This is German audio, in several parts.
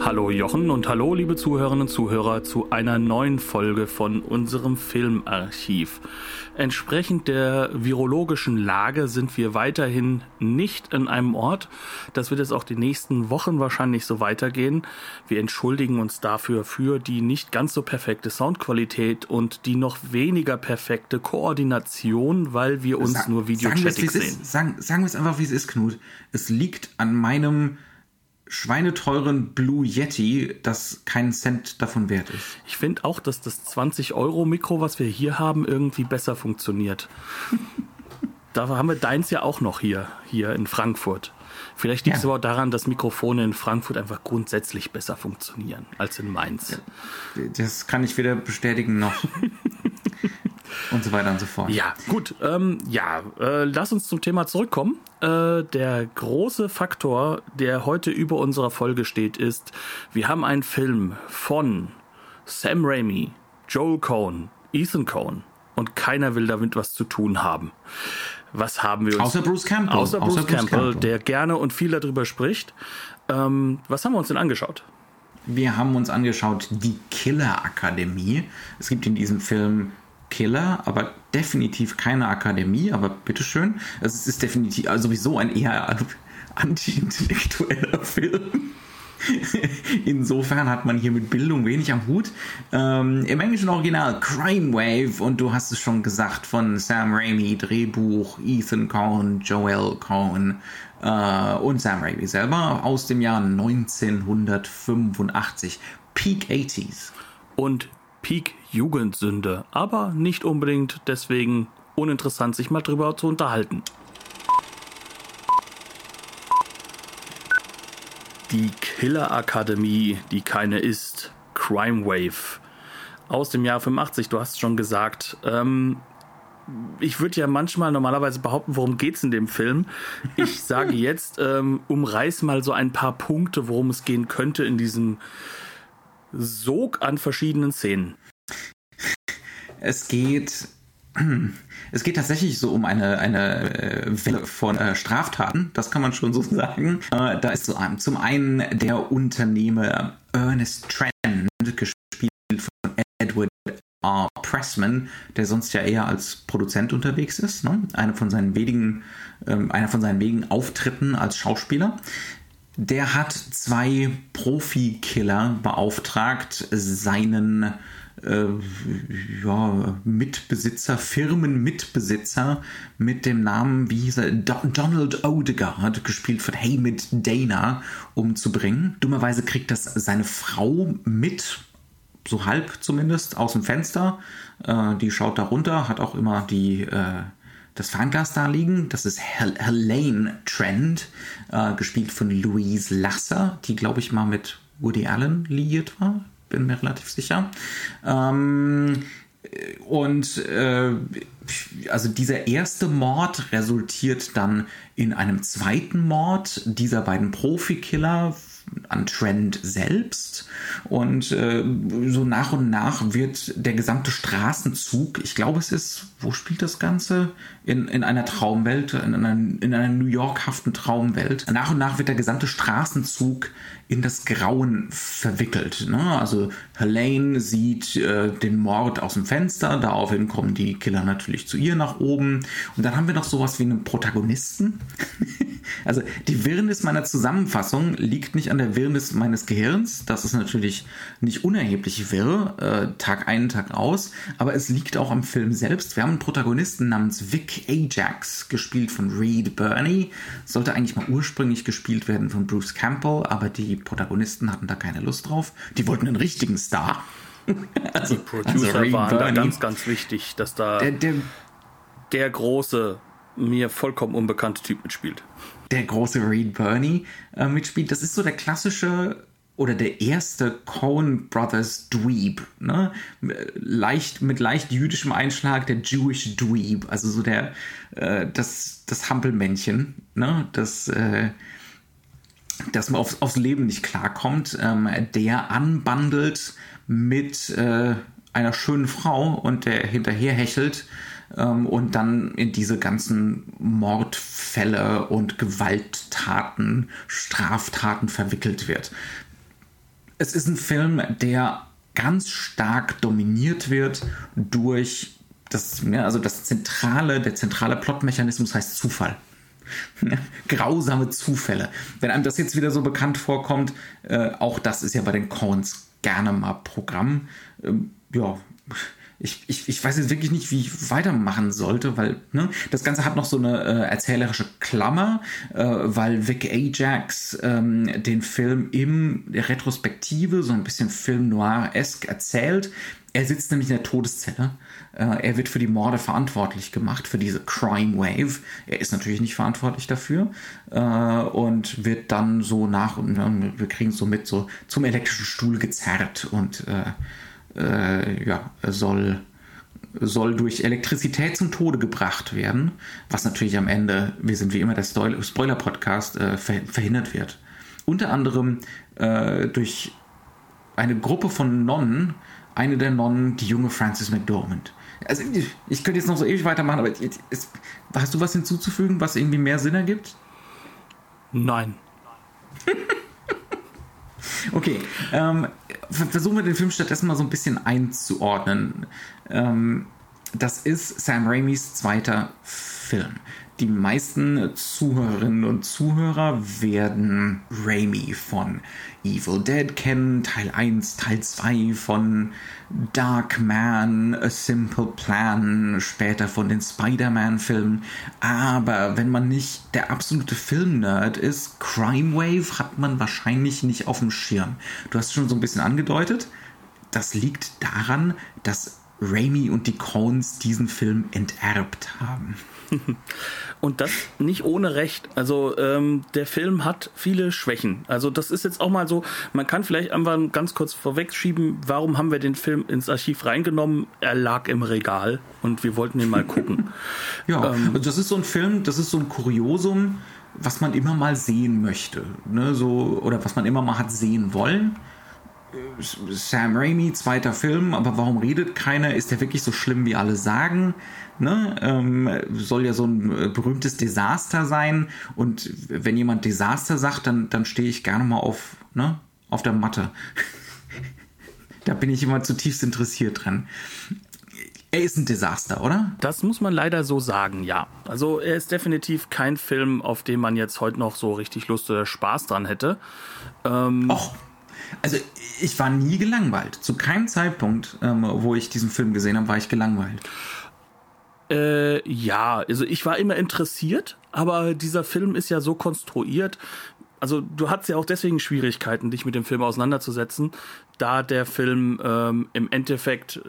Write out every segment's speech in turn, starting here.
Hallo Jochen und hallo liebe Zuhörerinnen und Zuhörer zu einer neuen Folge von unserem Filmarchiv. Entsprechend der virologischen Lage sind wir weiterhin nicht in einem Ort. Das wird jetzt auch die nächsten Wochen wahrscheinlich so weitergehen. Wir entschuldigen uns dafür für die nicht ganz so perfekte Soundqualität und die noch weniger perfekte Koordination, weil wir uns Sag, nur Videochatting sehen. sagen, sagen wir es einfach, wie es ist, Knut. Es liegt an meinem schweineteuren Blue Yeti, das keinen Cent davon wert ist. Ich finde auch, dass das 20-Euro-Mikro, was wir hier haben, irgendwie besser funktioniert. da haben wir deins ja auch noch hier, hier in Frankfurt. Vielleicht liegt es ja. aber auch daran, dass Mikrofone in Frankfurt einfach grundsätzlich besser funktionieren als in Mainz. Das kann ich weder bestätigen noch. und so weiter und so fort. Ja, gut. Ähm, ja, äh, lass uns zum Thema zurückkommen. Äh, der große Faktor, der heute über unserer Folge steht, ist, wir haben einen Film von Sam Raimi, Joel Cohn, Ethan Cohn und keiner will damit was zu tun haben. Was haben wir uns? Außer Bruce Campbell. Außer Bruce, Außer Bruce Campbell, Campbell, der gerne und viel darüber spricht. Ähm, was haben wir uns denn angeschaut? Wir haben uns angeschaut die Killer Akademie. Es gibt in diesem Film Killer, aber definitiv keine Akademie, aber bitteschön. Es ist definitiv also sowieso ein eher anti-intellektueller Film. Insofern hat man hier mit Bildung wenig am Hut. Ähm, Im englischen Original Crime Wave und du hast es schon gesagt von Sam Raimi, Drehbuch, Ethan Cohen, Joel Cohen äh, und Sam Raimi selber aus dem Jahr 1985. Peak 80s. Und Peak Jugendsünde, aber nicht unbedingt deswegen uninteressant, sich mal drüber zu unterhalten. Die Killer Akademie, die keine ist, Crime Wave aus dem Jahr 85, du hast es schon gesagt. Ähm, ich würde ja manchmal normalerweise behaupten, worum geht es in dem Film. Ich sage jetzt, ähm, umreiß mal so ein paar Punkte, worum es gehen könnte in diesem Sog an verschiedenen Szenen. Es geht es geht tatsächlich so um eine, eine äh, Welle von äh, Straftaten, das kann man schon so sagen. Äh, da ist so ein, zum einen der Unternehmer Ernest Trent, gespielt von Edward R. Pressman, der sonst ja eher als Produzent unterwegs ist. Ne? Eine von seinen wenigen, ähm, einer von seinen wenigen Auftritten als Schauspieler. Der hat zwei Profikiller beauftragt, seinen äh, ja, Mitbesitzer, Firmenmitbesitzer mit dem Namen, wie hieß er, Donald Odegaard, gespielt von Hamid Dana, umzubringen. Dummerweise kriegt das seine Frau mit, so halb zumindest, aus dem Fenster. Äh, die schaut da runter, hat auch immer die äh, das Fernglas da liegen. Das ist Hel Helene Trent, äh, gespielt von Louise Lasser, die, glaube ich, mal mit Woody Allen liiert war bin mir relativ sicher. Ähm, und äh, also dieser erste Mord resultiert dann in einem zweiten Mord dieser beiden Profikiller an Trend selbst. Und äh, so nach und nach wird der gesamte Straßenzug, ich glaube, es ist, wo spielt das Ganze? In, in einer Traumwelt, in einer, in einer New York-haften Traumwelt. Nach und nach wird der gesamte Straßenzug in das Grauen verwickelt. Ne? Also Helene sieht äh, den Mord aus dem Fenster, daraufhin kommen die Killer natürlich zu ihr nach oben. Und dann haben wir noch sowas wie einen Protagonisten. also die Wirrnis meiner Zusammenfassung liegt nicht an der Wirrnis meines Gehirns. Das ist natürlich nicht unerheblich wirr, äh, Tag ein, Tag aus. Aber es liegt auch am Film selbst. Wir haben einen Protagonisten namens Vic Ajax, gespielt von Reed Burney. Sollte eigentlich mal ursprünglich gespielt werden von Bruce Campbell, aber die Protagonisten hatten da keine Lust drauf. Die wollten einen richtigen Star. also, die Producer also waren da ganz, ganz wichtig, dass da der, der, der große, mir vollkommen unbekannte Typ mitspielt. Der große Reed Burney äh, mitspielt. Das ist so der klassische oder der erste Coen Brothers Dweeb, ne? Leicht, mit leicht jüdischem Einschlag, der Jewish Dweeb, also so der, äh, das, das Hampelmännchen, ne? Das, äh, dass man aufs, aufs Leben nicht klarkommt, ähm, der anbandelt mit äh, einer schönen Frau und der hinterher hechelt ähm, und dann in diese ganzen Mordfälle und Gewalttaten, Straftaten verwickelt wird. Es ist ein Film, der ganz stark dominiert wird durch das, ja, also das zentrale, der zentrale Plotmechanismus heißt Zufall. Grausame Zufälle. Wenn einem das jetzt wieder so bekannt vorkommt, äh, auch das ist ja bei den Coens gerne mal Programm. Ähm, ja, ich, ich, ich weiß jetzt wirklich nicht, wie ich weitermachen sollte, weil ne, das Ganze hat noch so eine äh, erzählerische Klammer, äh, weil Vic Ajax ähm, den Film im Retrospektive so ein bisschen Film noir-esque erzählt. Er sitzt nämlich in der Todeszelle. Äh, er wird für die Morde verantwortlich gemacht, für diese Crime Wave. Er ist natürlich nicht verantwortlich dafür äh, und wird dann so nach und ne, wir kriegen es so mit so zum elektrischen Stuhl gezerrt und äh, ja, soll, soll durch Elektrizität zum Tode gebracht werden, was natürlich am Ende, wir sind wie immer der Spoiler-Podcast, äh, verhindert wird. Unter anderem äh, durch eine Gruppe von Nonnen, eine der Nonnen, die junge Frances McDormand. Also ich, ich könnte jetzt noch so ewig weitermachen, aber es, hast du was hinzuzufügen, was irgendwie mehr Sinn ergibt? Nein. Okay, ähm, versuchen wir den Film stattdessen mal so ein bisschen einzuordnen. Ähm, das ist Sam Raimis zweiter Film. Die meisten Zuhörerinnen und Zuhörer werden Raimi von Evil Dead kennen, Teil 1, Teil 2 von Dark Man, A Simple Plan, später von den Spider-Man-Filmen. Aber wenn man nicht der absolute Film-Nerd ist, Crime Wave hat man wahrscheinlich nicht auf dem Schirm. Du hast schon so ein bisschen angedeutet. Das liegt daran, dass Raimi und die Coens diesen Film enterbt haben. Und das nicht ohne Recht. Also ähm, der Film hat viele Schwächen. Also das ist jetzt auch mal so, man kann vielleicht einfach ganz kurz vorwegschieben, warum haben wir den Film ins Archiv reingenommen? Er lag im Regal und wir wollten ihn mal gucken. ja, ähm, also das ist so ein Film, das ist so ein Kuriosum, was man immer mal sehen möchte. Ne? So, oder was man immer mal hat sehen wollen. Sam Raimi, zweiter Film, aber warum redet keiner? Ist der wirklich so schlimm, wie alle sagen? Ne? Ähm, soll ja so ein äh, berühmtes Desaster sein. Und wenn jemand Desaster sagt, dann, dann stehe ich gerne mal auf, ne? auf der Matte. da bin ich immer zutiefst interessiert dran. Er ist ein Desaster, oder? Das muss man leider so sagen, ja. Also er ist definitiv kein Film, auf den man jetzt heute noch so richtig Lust oder Spaß dran hätte. Ähm, Och. Also ich war nie gelangweilt. Zu keinem Zeitpunkt, ähm, wo ich diesen Film gesehen habe, war ich gelangweilt. Äh, ja, also ich war immer interessiert, aber dieser Film ist ja so konstruiert. Also du hattest ja auch deswegen Schwierigkeiten, dich mit dem Film auseinanderzusetzen, da der Film ähm, im Endeffekt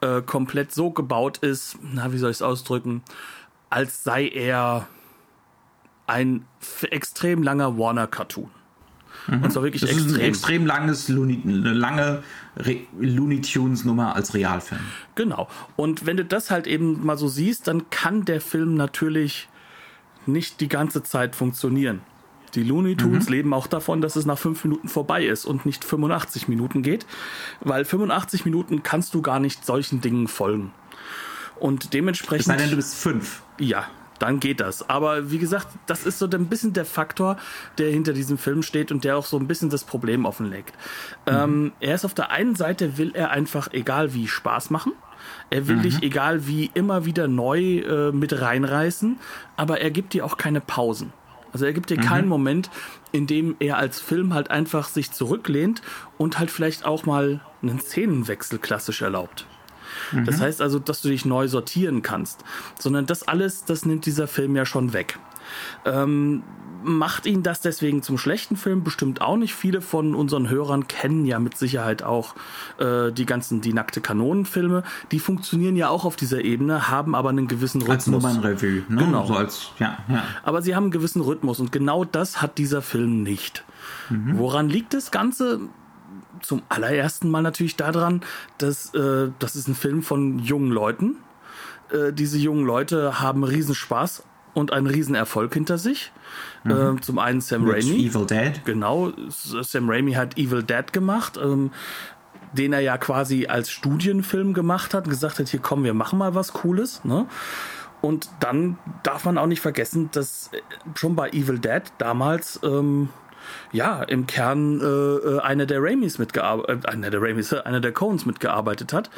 äh, komplett so gebaut ist, na, wie soll ich es ausdrücken, als sei er ein extrem langer Warner-Cartoon. Mhm. Und zwar wirklich das extrem. Ist ein extrem langes, Looney, eine lange Re Looney Tunes Nummer als Realfilm. Genau. Und wenn du das halt eben mal so siehst, dann kann der Film natürlich nicht die ganze Zeit funktionieren. Die Looney Tunes mhm. leben auch davon, dass es nach fünf Minuten vorbei ist und nicht 85 Minuten geht, weil 85 Minuten kannst du gar nicht solchen Dingen folgen. Und dementsprechend. Es sei denn, du bist fünf. Ja, dann geht das. Aber wie gesagt, das ist so ein bisschen der Faktor, der hinter diesem Film steht und der auch so ein bisschen das Problem offenlegt. Mhm. Ähm, er ist auf der einen Seite, will er einfach, egal wie, Spaß machen. Er will mhm. dich, egal wie, immer wieder neu äh, mit reinreißen, aber er gibt dir auch keine Pausen. Also er gibt dir mhm. keinen Moment, in dem er als Film halt einfach sich zurücklehnt und halt vielleicht auch mal einen Szenenwechsel klassisch erlaubt. Mhm. Das heißt also, dass du dich neu sortieren kannst. Sondern das alles, das nimmt dieser Film ja schon weg. Ähm, macht ihn das deswegen zum schlechten Film? Bestimmt auch nicht. Viele von unseren Hörern kennen ja mit Sicherheit auch äh, die ganzen Die nackte Kanonenfilme. Die funktionieren ja auch auf dieser Ebene, haben aber einen gewissen Rhythmus. Als Nummernrevue, ne? Genau. So als, ja, ja. Aber sie haben einen gewissen Rhythmus und genau das hat dieser Film nicht. Mhm. Woran liegt das Ganze? Zum allerersten Mal natürlich daran, dass äh, das ist ein Film von jungen Leuten. Äh, diese jungen Leute haben Riesenspaß und einen Riesenerfolg hinter sich. Mhm. Äh, zum einen Sam Mit Raimi. Evil Dead. Genau, Sam Raimi hat Evil Dead gemacht. Ähm, den er ja quasi als Studienfilm gemacht hat, gesagt hat, hier kommen wir machen mal was Cooles. Ne? Und dann darf man auch nicht vergessen, dass schon bei Evil Dead damals ähm, ja, im Kern äh, äh einer der Raimis mitgearbeitet, äh, einer der Raimis, äh, einer der Coens mitgearbeitet hat.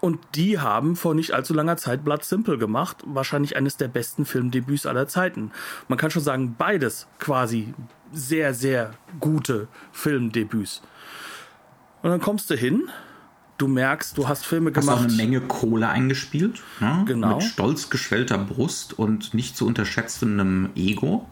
Und die haben vor nicht allzu langer Zeit Blood Simple gemacht. Wahrscheinlich eines der besten Filmdebüts aller Zeiten. Man kann schon sagen, beides quasi sehr, sehr gute Filmdebüts. Und dann kommst du hin, du merkst, du hast Filme gemacht. Hast auch eine Menge Kohle eingespielt. Ne? Genau. Mit stolz geschwellter Brust und nicht zu unterschätzendem Ego.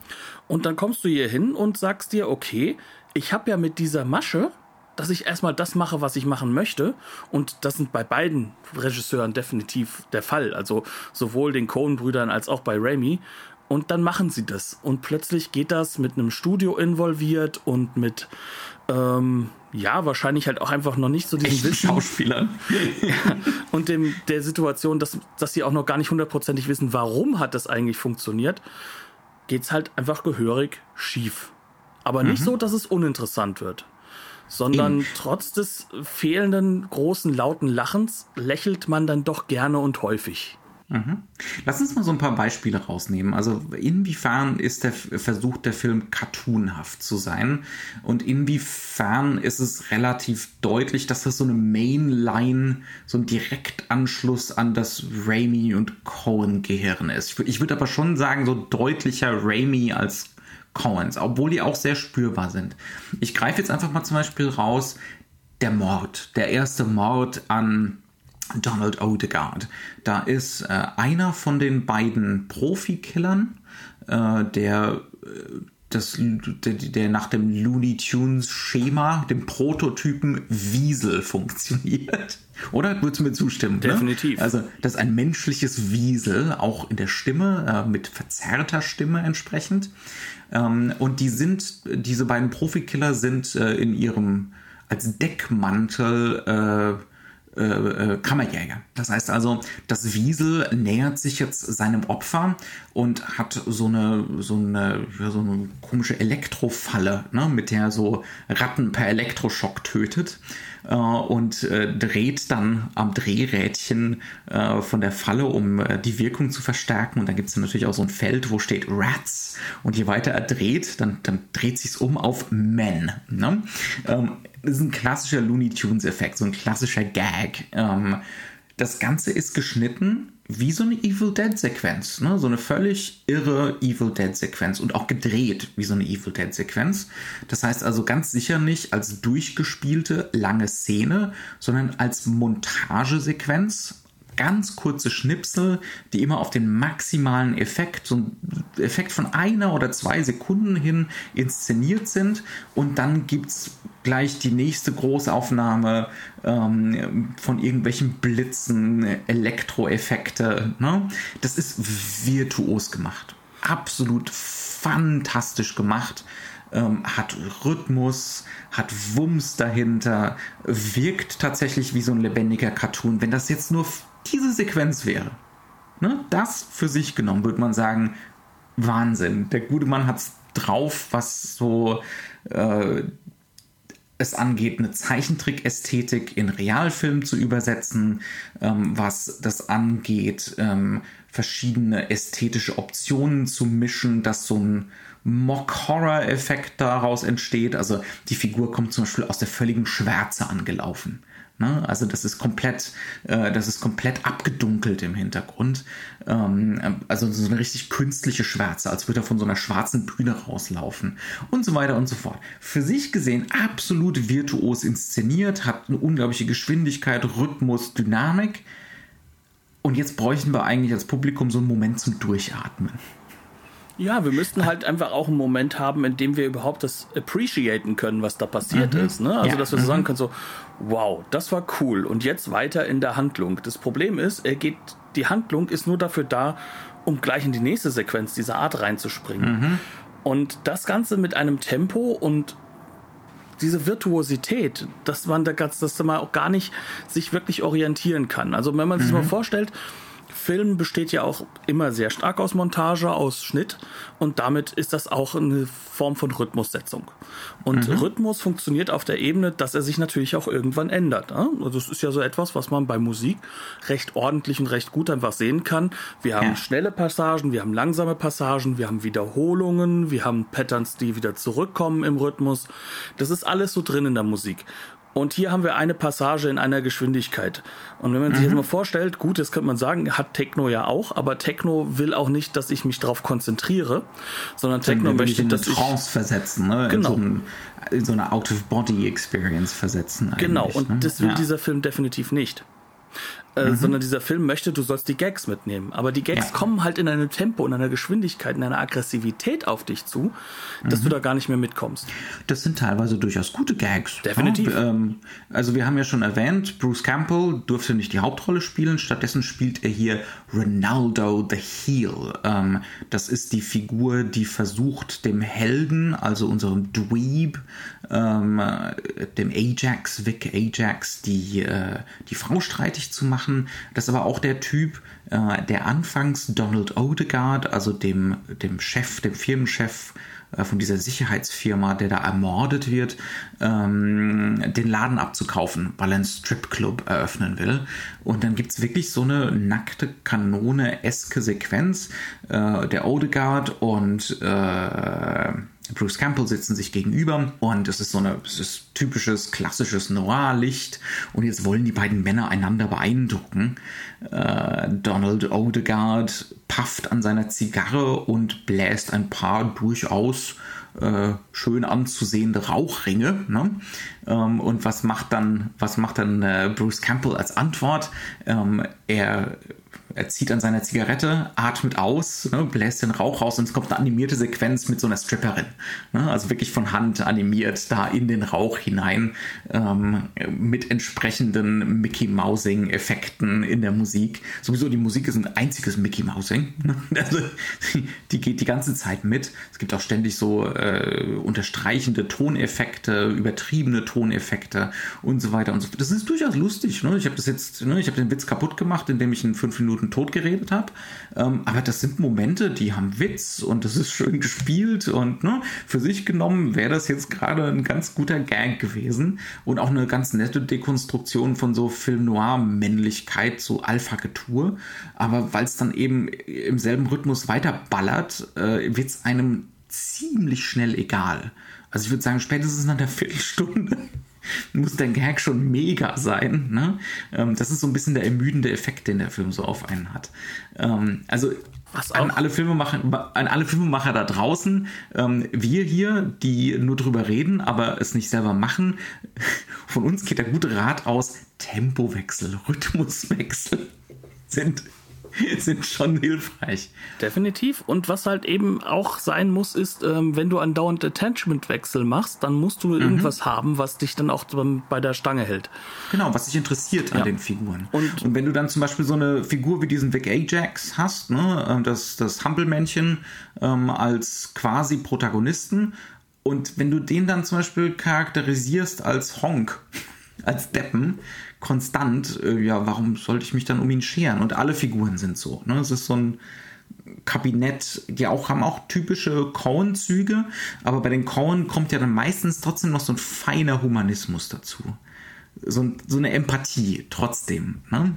Und dann kommst du hier hin und sagst dir, okay, ich habe ja mit dieser Masche, dass ich erstmal das mache, was ich machen möchte. Und das sind bei beiden Regisseuren definitiv der Fall. Also sowohl den Coen-Brüdern als auch bei Raimi. Und dann machen sie das. Und plötzlich geht das mit einem Studio involviert und mit, ähm, ja, wahrscheinlich halt auch einfach noch nicht so diesen Wissen. Schauspielern. und dem, der Situation, dass, dass sie auch noch gar nicht hundertprozentig wissen, warum hat das eigentlich funktioniert geht's halt einfach gehörig schief. Aber nicht mhm. so, dass es uninteressant wird, sondern Eben. trotz des fehlenden großen lauten Lachens lächelt man dann doch gerne und häufig. Mhm. Lass uns mal so ein paar Beispiele rausnehmen. Also inwiefern ist der versucht der Film cartoonhaft zu sein und inwiefern ist es relativ deutlich, dass das so eine Mainline, so ein Direktanschluss an das Raimi und Cohen Gehirn ist. Ich würde aber schon sagen, so deutlicher Raimi als Coens, obwohl die auch sehr spürbar sind. Ich greife jetzt einfach mal zum Beispiel raus, der Mord, der erste Mord an Donald Odegaard. Da ist äh, einer von den beiden Profikillern, äh, der, äh, das, der, der nach dem Looney Tunes Schema, dem Prototypen Wiesel funktioniert. Oder? Würdest du mir zustimmen? Ne? Definitiv. Ne? Also, das ist ein menschliches Wiesel, auch in der Stimme, äh, mit verzerrter Stimme entsprechend. Ähm, und die sind, diese beiden Profikiller sind äh, in ihrem, als Deckmantel, äh, äh, äh, Kammerjäger. Das heißt also, das Wiesel nähert sich jetzt seinem Opfer und hat so eine, so eine, so eine komische Elektrofalle, ne, mit der so Ratten per Elektroschock tötet äh, und äh, dreht dann am Drehrädchen äh, von der Falle, um äh, die Wirkung zu verstärken. Und dann gibt es natürlich auch so ein Feld, wo steht Rats. Und je weiter er dreht, dann, dann dreht sich um auf Men. Ne? Ähm, das ist ein klassischer Looney Tunes-Effekt, so ein klassischer Gag. Ähm, das Ganze ist geschnitten wie so eine Evil Dead-Sequenz. Ne? So eine völlig irre Evil Dead-Sequenz und auch gedreht wie so eine Evil Dead-Sequenz. Das heißt also ganz sicher nicht als durchgespielte lange Szene, sondern als Montagesequenz ganz kurze Schnipsel, die immer auf den maximalen Effekt, so ein Effekt von einer oder zwei Sekunden hin inszeniert sind. Und dann gibt es gleich die nächste Großaufnahme ähm, von irgendwelchen Blitzen, Elektroeffekte. Ne? Das ist virtuos gemacht. Absolut fantastisch gemacht. Ähm, hat Rhythmus, hat Wumms dahinter, wirkt tatsächlich wie so ein lebendiger Cartoon. Wenn das jetzt nur diese Sequenz wäre, ne, das für sich genommen, würde man sagen, Wahnsinn. Der gute Mann hat es drauf, was so äh, es angeht, eine Zeichentrick-Ästhetik in Realfilm zu übersetzen, ähm, was das angeht, ähm, verschiedene ästhetische Optionen zu mischen, dass so ein Mock-Horror-Effekt daraus entsteht. Also die Figur kommt zum Beispiel aus der völligen Schwärze angelaufen. Ne? Also das ist komplett, äh, das ist komplett abgedunkelt im Hintergrund. Ähm, also so eine richtig künstliche Schwärze, als würde er von so einer schwarzen Bühne rauslaufen und so weiter und so fort. Für sich gesehen absolut virtuos inszeniert, hat eine unglaubliche Geschwindigkeit, Rhythmus, Dynamik. Und jetzt bräuchten wir eigentlich als Publikum so einen Moment zum Durchatmen. Ja, wir müssten halt einfach auch einen Moment haben, in dem wir überhaupt das appreciaten können, was da passiert mhm. ist. Ne? Also, ja. dass wir so sagen mhm. können, so, wow, das war cool und jetzt weiter in der Handlung. Das Problem ist, er geht, die Handlung ist nur dafür da, um gleich in die nächste Sequenz dieser Art reinzuspringen. Mhm. Und das Ganze mit einem Tempo und diese Virtuosität, dass man da ganz, dass man auch gar nicht sich wirklich orientieren kann. Also wenn man sich mhm. mal vorstellt, Film besteht ja auch immer sehr stark aus Montage, aus Schnitt und damit ist das auch eine Form von Rhythmussetzung. Und mhm. Rhythmus funktioniert auf der Ebene, dass er sich natürlich auch irgendwann ändert. Also das ist ja so etwas, was man bei Musik recht ordentlich und recht gut einfach sehen kann. Wir haben ja. schnelle Passagen, wir haben langsame Passagen, wir haben Wiederholungen, wir haben Patterns, die wieder zurückkommen im Rhythmus. Das ist alles so drin in der Musik. Und hier haben wir eine Passage in einer Geschwindigkeit. Und wenn man sich mhm. jetzt mal vorstellt, gut, das könnte man sagen, hat Techno ja auch, aber Techno will auch nicht, dass ich mich darauf konzentriere, sondern Techno Dann möchte, ich dass ich Trance versetzen, ne? Genau. In so, in so eine Out-of-Body-Experience versetzen. Genau, und ne? das will ja. dieser Film definitiv nicht. Äh, mhm. sondern dieser Film möchte, du sollst die Gags mitnehmen. Aber die Gags ja. kommen halt in einem Tempo, in einer Geschwindigkeit, in einer Aggressivität auf dich zu, dass mhm. du da gar nicht mehr mitkommst. Das sind teilweise durchaus gute Gags. Definitiv. Ja, ähm, also wir haben ja schon erwähnt, Bruce Campbell durfte nicht die Hauptrolle spielen, stattdessen spielt er hier Ronaldo the Heel. Ähm, das ist die Figur, die versucht, dem Helden, also unserem Dweeb, ähm, dem Ajax, Vic Ajax, die, äh, die Frau streitig zu machen. Das ist aber auch der Typ, äh, der anfangs Donald Odegaard, also dem, dem Chef, dem Firmenchef äh, von dieser Sicherheitsfirma, der da ermordet wird, ähm, den Laden abzukaufen, weil er einen Stripclub eröffnen will. Und dann gibt es wirklich so eine nackte Kanone-eske Sequenz. Äh, der Odegaard und äh, Bruce Campbell sitzen sich gegenüber und es ist so ist typisches, klassisches Noir-Licht und jetzt wollen die beiden Männer einander beeindrucken. Äh, Donald Odegaard pafft an seiner Zigarre und bläst ein paar durchaus äh, schön anzusehende Rauchringe. Ne? Ähm, und was macht dann, was macht dann äh, Bruce Campbell als Antwort? Ähm, er er zieht an seiner Zigarette, atmet aus, ne, bläst den Rauch raus und es kommt eine animierte Sequenz mit so einer Stripperin. Ne, also wirklich von Hand animiert da in den Rauch hinein ähm, mit entsprechenden Mickey Mousing Effekten in der Musik. Sowieso die Musik ist ein einziges Mickey Mousing. Ne? Also die geht die ganze Zeit mit. Es gibt auch ständig so äh, unterstreichende Toneffekte, übertriebene Toneffekte und so weiter und so fort. Das ist durchaus lustig. Ne? Ich habe das jetzt, ne, ich habe den Witz kaputt gemacht, indem ich in fünf Minuten tot geredet habe. Ähm, aber das sind Momente, die haben Witz und das ist schön gespielt und ne, für sich genommen wäre das jetzt gerade ein ganz guter Gag gewesen und auch eine ganz nette Dekonstruktion von so Film Noir Männlichkeit, so Alpha-Getue. Aber weil es dann eben im selben Rhythmus weiterballert, äh, wird es einem ziemlich schnell egal. Also ich würde sagen, spätestens nach der Viertelstunde muss der Gag schon mega sein. Ne? Ähm, das ist so ein bisschen der ermüdende Effekt, den der Film so auf einen hat. Ähm, also an alle, Filmemacher, an alle Filmemacher da draußen, ähm, wir hier, die nur drüber reden, aber es nicht selber machen, von uns geht der gute Rat aus, Tempowechsel, Rhythmuswechsel sind sind schon hilfreich. Definitiv. Und was halt eben auch sein muss, ist, ähm, wenn du andauernd Attachment-Wechsel machst, dann musst du mhm. irgendwas haben, was dich dann auch bei der Stange hält. Genau, was dich interessiert an ja. den Figuren. Und, Und, wenn du dann zum Beispiel so eine Figur wie diesen Vic Ajax hast, ne, ähm, das, das Hampelmännchen ähm, als quasi Protagonisten, und wenn du den dann zum Beispiel charakterisierst als Honk, als Deppen, konstant, äh, ja, warum sollte ich mich dann um ihn scheren? Und alle Figuren sind so. Ne? Es ist so ein Kabinett, die auch haben auch typische Cohen-Züge, aber bei den Cohen kommt ja dann meistens trotzdem noch so ein feiner Humanismus dazu. So, so eine Empathie trotzdem. Ne?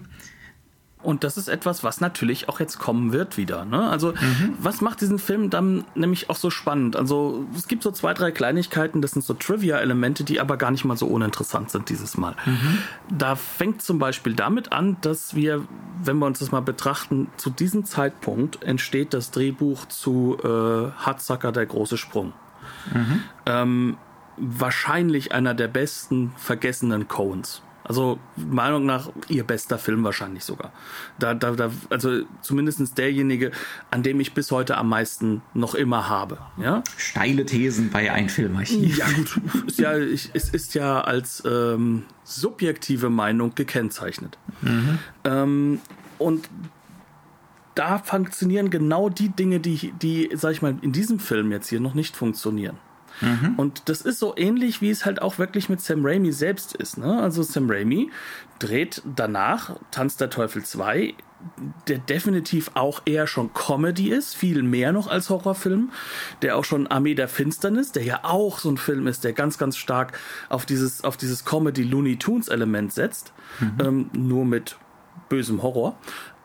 Und das ist etwas, was natürlich auch jetzt kommen wird wieder. Ne? Also, mhm. was macht diesen Film dann nämlich auch so spannend? Also, es gibt so zwei, drei Kleinigkeiten, das sind so Trivia-Elemente, die aber gar nicht mal so uninteressant sind dieses Mal. Mhm. Da fängt zum Beispiel damit an, dass wir, wenn wir uns das mal betrachten, zu diesem Zeitpunkt entsteht das Drehbuch zu äh, Hardsucker, der große Sprung. Mhm. Ähm, wahrscheinlich einer der besten vergessenen Coens. Also Meinung nach ihr bester Film wahrscheinlich sogar. Da, da, da, also zumindest derjenige, an dem ich bis heute am meisten noch immer habe. Ja? Steile Thesen bei ein Filmarchiv. Ja gut, ist ja, ich, es ist ja als ähm, subjektive Meinung gekennzeichnet. Mhm. Ähm, und da funktionieren genau die Dinge, die, die, sag ich mal, in diesem Film jetzt hier noch nicht funktionieren. Mhm. Und das ist so ähnlich, wie es halt auch wirklich mit Sam Raimi selbst ist. Ne? Also Sam Raimi dreht danach Tanz der Teufel 2, der definitiv auch eher schon Comedy ist, viel mehr noch als Horrorfilm, der auch schon Armee der Finsternis, der ja auch so ein Film ist, der ganz, ganz stark auf dieses, auf dieses Comedy Looney Tunes Element setzt, mhm. ähm, nur mit bösem Horror,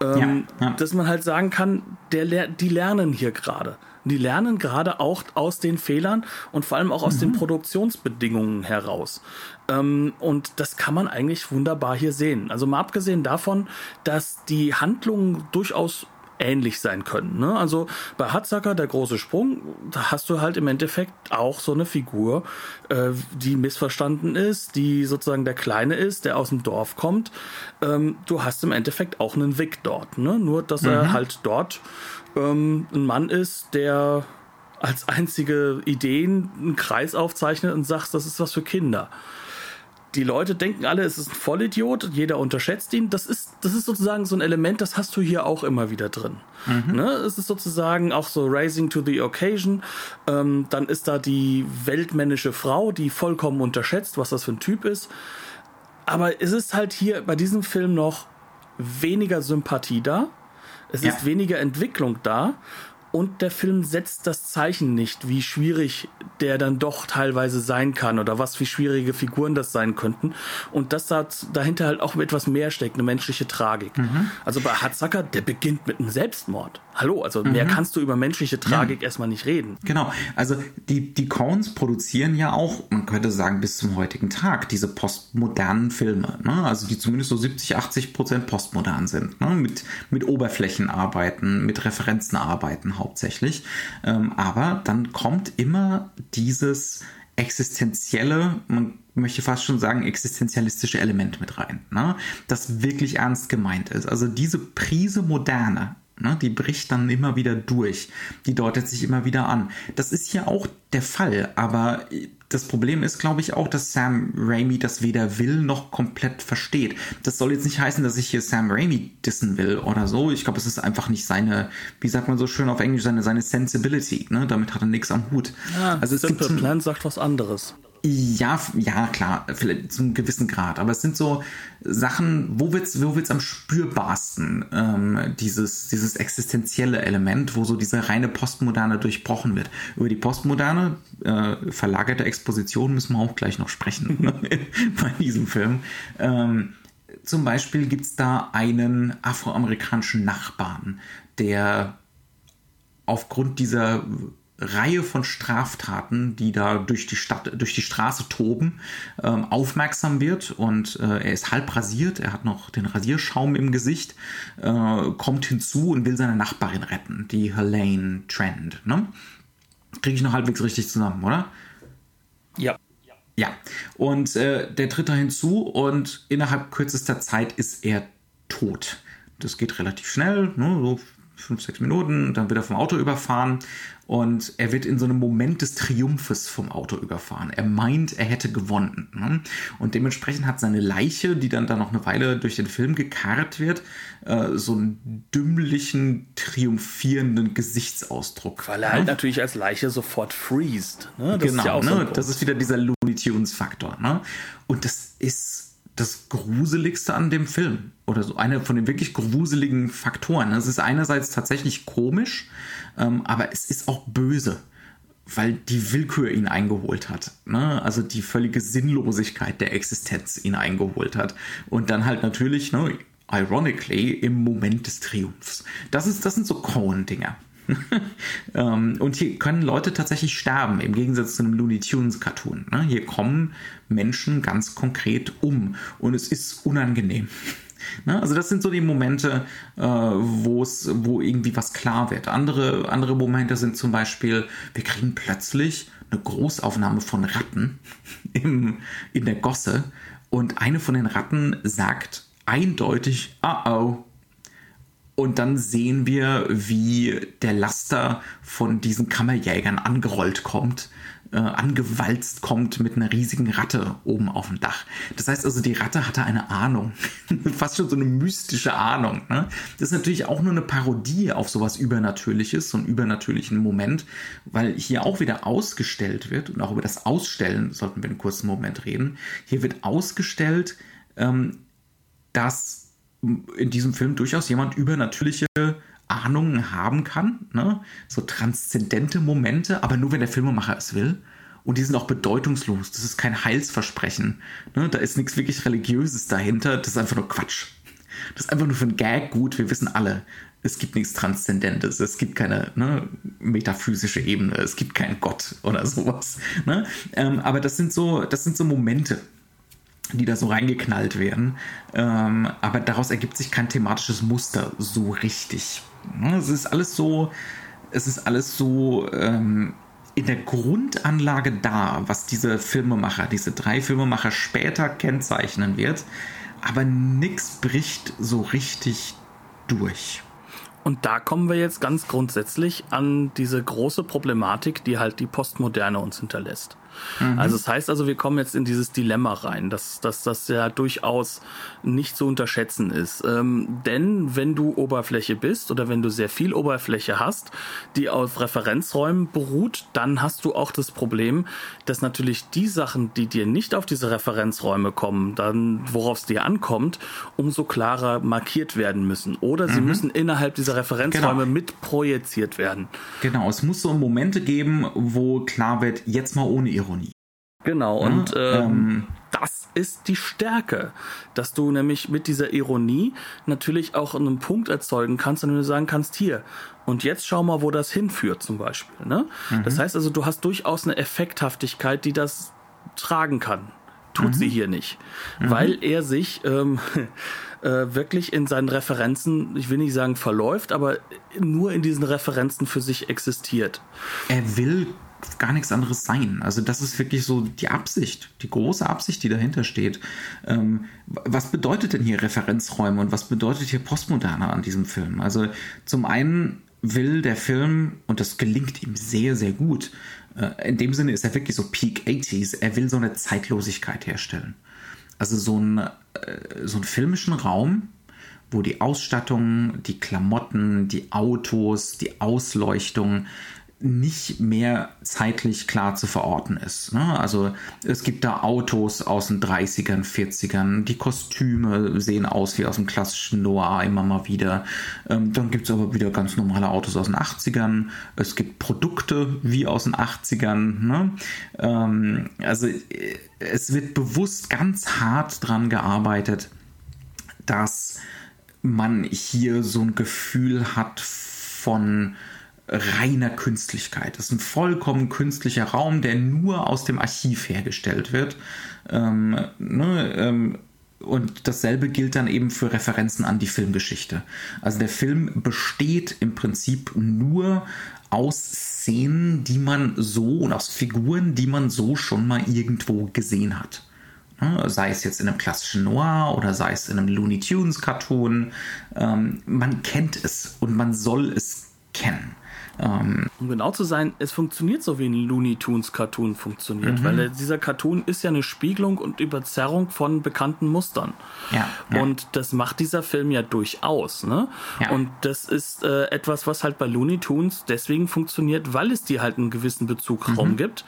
ähm, ja, ja. dass man halt sagen kann, der, die lernen hier gerade. Die lernen gerade auch aus den Fehlern und vor allem auch aus mhm. den Produktionsbedingungen heraus. Ähm, und das kann man eigentlich wunderbar hier sehen. Also mal abgesehen davon, dass die Handlungen durchaus ähnlich sein können. Ne? Also bei Hatzacker, der große Sprung, da hast du halt im Endeffekt auch so eine Figur, äh, die missverstanden ist, die sozusagen der Kleine ist, der aus dem Dorf kommt. Ähm, du hast im Endeffekt auch einen Wick dort. Ne? Nur, dass mhm. er halt dort ähm, ein Mann ist, der als einzige Ideen einen Kreis aufzeichnet und sagt, das ist was für Kinder die Leute denken alle, es ist ein Vollidiot, jeder unterschätzt ihn. Das ist, das ist sozusagen so ein Element, das hast du hier auch immer wieder drin. Mhm. Ne? Es ist sozusagen auch so Rising to the Occasion. Ähm, dann ist da die weltmännische Frau, die vollkommen unterschätzt, was das für ein Typ ist. Aber es ist halt hier bei diesem Film noch weniger Sympathie da. Es ja. ist weniger Entwicklung da und der Film setzt das Zeichen nicht, wie schwierig der dann doch teilweise sein kann oder was wie schwierige Figuren das sein könnten. Und dass da dahinter halt auch etwas mehr steckt, eine menschliche Tragik. Mhm. Also bei Hatzacker, der beginnt mit einem Selbstmord. Hallo, also mhm. mehr kannst du über menschliche Tragik ja. erstmal nicht reden. Genau, also die, die Coens produzieren ja auch, man könnte sagen, bis zum heutigen Tag diese postmodernen Filme, ne? also die zumindest so 70, 80 Prozent postmodern sind, ne? mit, mit Oberflächenarbeiten, mit Referenzenarbeiten hauptsächlich. Ähm, aber dann kommt immer dieses existenzielle, man möchte fast schon sagen, existenzialistische Element mit rein, ne? das wirklich ernst gemeint ist. Also diese Prise Moderne Ne, die bricht dann immer wieder durch. Die deutet sich immer wieder an. Das ist hier auch der Fall, aber das Problem ist, glaube ich, auch, dass Sam Raimi das weder will noch komplett versteht. Das soll jetzt nicht heißen, dass ich hier Sam Raimi dissen will oder so. Ich glaube, es ist einfach nicht seine, wie sagt man so schön auf Englisch, seine, seine Sensibility. Ne? Damit hat er nichts am Hut. Ja, also es Simple gibt Plan sagt was anderes. Ja, ja, klar, vielleicht zum gewissen Grad. Aber es sind so Sachen, wo wird's, wo wird's am spürbarsten, ähm, dieses, dieses existenzielle Element, wo so diese reine Postmoderne durchbrochen wird. Über die Postmoderne, äh, verlagerte Exposition müssen wir auch gleich noch sprechen ne, bei diesem Film. Ähm, zum Beispiel gibt's da einen afroamerikanischen Nachbarn, der aufgrund dieser Reihe von Straftaten, die da durch die Stadt, durch die Straße toben, ähm, aufmerksam wird und äh, er ist halb rasiert, er hat noch den Rasierschaum im Gesicht, äh, kommt hinzu und will seine Nachbarin retten, die Helene Trend. Ne? Kriege ich noch halbwegs richtig zusammen, oder? Ja. Ja, und äh, der tritt da hinzu und innerhalb kürzester Zeit ist er tot. Das geht relativ schnell, ne? so fünf, sechs Minuten, dann wird er vom Auto überfahren und er wird in so einem Moment des Triumphes vom Auto überfahren. Er meint, er hätte gewonnen. Ne? Und dementsprechend hat seine Leiche, die dann da noch eine Weile durch den Film gekarrt wird, äh, so einen dümmlichen, triumphierenden Gesichtsausdruck. Weil er halt natürlich als Leiche sofort freest. Ne? Das genau, ist ja ne? so das ist wieder dieser Looney Tunes-Faktor. Ne? Und das ist das Gruseligste an dem Film. Oder so einer von den wirklich gruseligen Faktoren. Es ist einerseits tatsächlich komisch, ähm, aber es ist auch böse. Weil die Willkür ihn eingeholt hat. Ne? Also die völlige Sinnlosigkeit der Existenz ihn eingeholt hat. Und dann halt natürlich, ne, ironically, im Moment des Triumphs. Das, ist, das sind so Cohen-Dinger. Ähm, und hier können Leute tatsächlich sterben, im Gegensatz zu einem Looney Tunes Cartoon. Ne? Hier kommen Menschen ganz konkret um und es ist unangenehm. Ne? Also das sind so die Momente, äh, wo es, wo irgendwie was klar wird. Andere, andere Momente sind zum Beispiel, wir kriegen plötzlich eine Großaufnahme von Ratten im, in der Gosse und eine von den Ratten sagt eindeutig, oh oh. Und dann sehen wir, wie der Laster von diesen Kammerjägern angerollt kommt äh, angewalzt kommt mit einer riesigen Ratte oben auf dem Dach. Das heißt also, die Ratte hatte eine Ahnung. Fast schon so eine mystische Ahnung. Ne? Das ist natürlich auch nur eine Parodie auf sowas Übernatürliches, so einen übernatürlichen Moment, weil hier auch wieder ausgestellt wird und auch über das Ausstellen sollten wir einen kurzen Moment reden. Hier wird ausgestellt, ähm, dass in diesem Film durchaus jemand übernatürliche Ahnungen haben kann, ne? so transzendente Momente, aber nur wenn der Filmemacher es will. Und die sind auch bedeutungslos. Das ist kein Heilsversprechen. Ne? Da ist nichts wirklich Religiöses dahinter. Das ist einfach nur Quatsch. Das ist einfach nur für ein Gag gut. Wir wissen alle, es gibt nichts Transzendentes. Es gibt keine ne, metaphysische Ebene. Es gibt keinen Gott oder sowas. Ne? Ähm, aber das sind so, das sind so Momente, die da so reingeknallt werden. Ähm, aber daraus ergibt sich kein thematisches Muster so richtig. Ne, es ist alles so, es ist alles so ähm, in der Grundanlage da, was diese Filmemacher, diese drei Filmemacher später kennzeichnen wird, aber nichts bricht so richtig durch. Und da kommen wir jetzt ganz grundsätzlich an diese große Problematik, die halt die Postmoderne uns hinterlässt. Mhm. Also das heißt also, wir kommen jetzt in dieses Dilemma rein, dass, das ja durchaus nicht zu unterschätzen ist. Ähm, denn wenn du Oberfläche bist oder wenn du sehr viel Oberfläche hast, die auf Referenzräumen beruht, dann hast du auch das Problem, dass natürlich die Sachen, die dir nicht auf diese Referenzräume kommen, dann worauf es dir ankommt, umso klarer markiert werden müssen. Oder sie mhm. müssen innerhalb dieser Referenzräume genau. mit projiziert werden. Genau, es muss so Momente geben, wo klar wird, jetzt mal ohne Ironie Ironie. Genau, ja, und ähm, ähm, das ist die Stärke, dass du nämlich mit dieser Ironie natürlich auch einen Punkt erzeugen kannst, und du sagen kannst, hier, und jetzt schau mal, wo das hinführt zum Beispiel. Ne? Mhm. Das heißt also, du hast durchaus eine Effekthaftigkeit, die das tragen kann. Tut mhm. sie hier nicht, mhm. weil er sich ähm, äh, wirklich in seinen Referenzen, ich will nicht sagen verläuft, aber nur in diesen Referenzen für sich existiert. Er will gar nichts anderes sein. Also das ist wirklich so die Absicht, die große Absicht, die dahinter steht. Ähm, was bedeutet denn hier Referenzräume und was bedeutet hier Postmoderne an diesem Film? Also zum einen will der Film, und das gelingt ihm sehr, sehr gut, äh, in dem Sinne ist er wirklich so Peak 80s, er will so eine Zeitlosigkeit herstellen. Also so, ein, äh, so einen filmischen Raum, wo die Ausstattung, die Klamotten, die Autos, die Ausleuchtung, nicht mehr zeitlich klar zu verorten ist. Ne? Also es gibt da Autos aus den 30ern, 40ern, die Kostüme sehen aus wie aus dem klassischen Noir immer mal wieder. Ähm, dann gibt es aber wieder ganz normale Autos aus den 80ern. Es gibt Produkte wie aus den 80ern. Ne? Ähm, also äh, es wird bewusst ganz hart dran gearbeitet, dass man hier so ein Gefühl hat von reiner Künstlichkeit. Das ist ein vollkommen künstlicher Raum, der nur aus dem Archiv hergestellt wird. Ähm, ne, ähm, und dasselbe gilt dann eben für Referenzen an die Filmgeschichte. Also der Film besteht im Prinzip nur aus Szenen, die man so und aus Figuren, die man so schon mal irgendwo gesehen hat. Ne, sei es jetzt in einem klassischen Noir oder sei es in einem Looney Tunes Cartoon. Ähm, man kennt es und man soll es kennen. Ähm, um genau zu sein, es funktioniert so wie ein Looney Tunes Cartoon funktioniert, mhm. weil dieser Cartoon ist ja eine Spiegelung und Überzerrung von bekannten Mustern. Ja, ja. Und das macht dieser Film ja durchaus. Ne? Ja. Und das ist äh, etwas, was halt bei Looney Tunes deswegen funktioniert, weil es dir halt einen gewissen Bezugraum mhm. gibt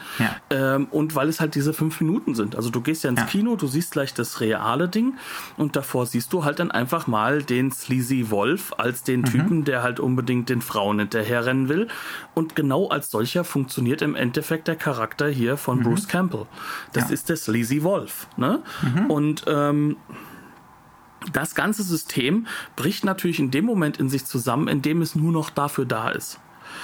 ähm, und weil es halt diese fünf Minuten sind. Also du gehst ja ins Kino, du siehst gleich das reale Ding und davor siehst du halt dann einfach mal den Sleazy Wolf als den mhm. Typen, der halt unbedingt den Frauen hinterherrennen will und genau als solcher funktioniert im Endeffekt der Charakter hier von mhm. Bruce Campbell. Das ja. ist der Sleazy Wolf. Ne? Mhm. Und ähm, das ganze System bricht natürlich in dem Moment in sich zusammen, in dem es nur noch dafür da ist.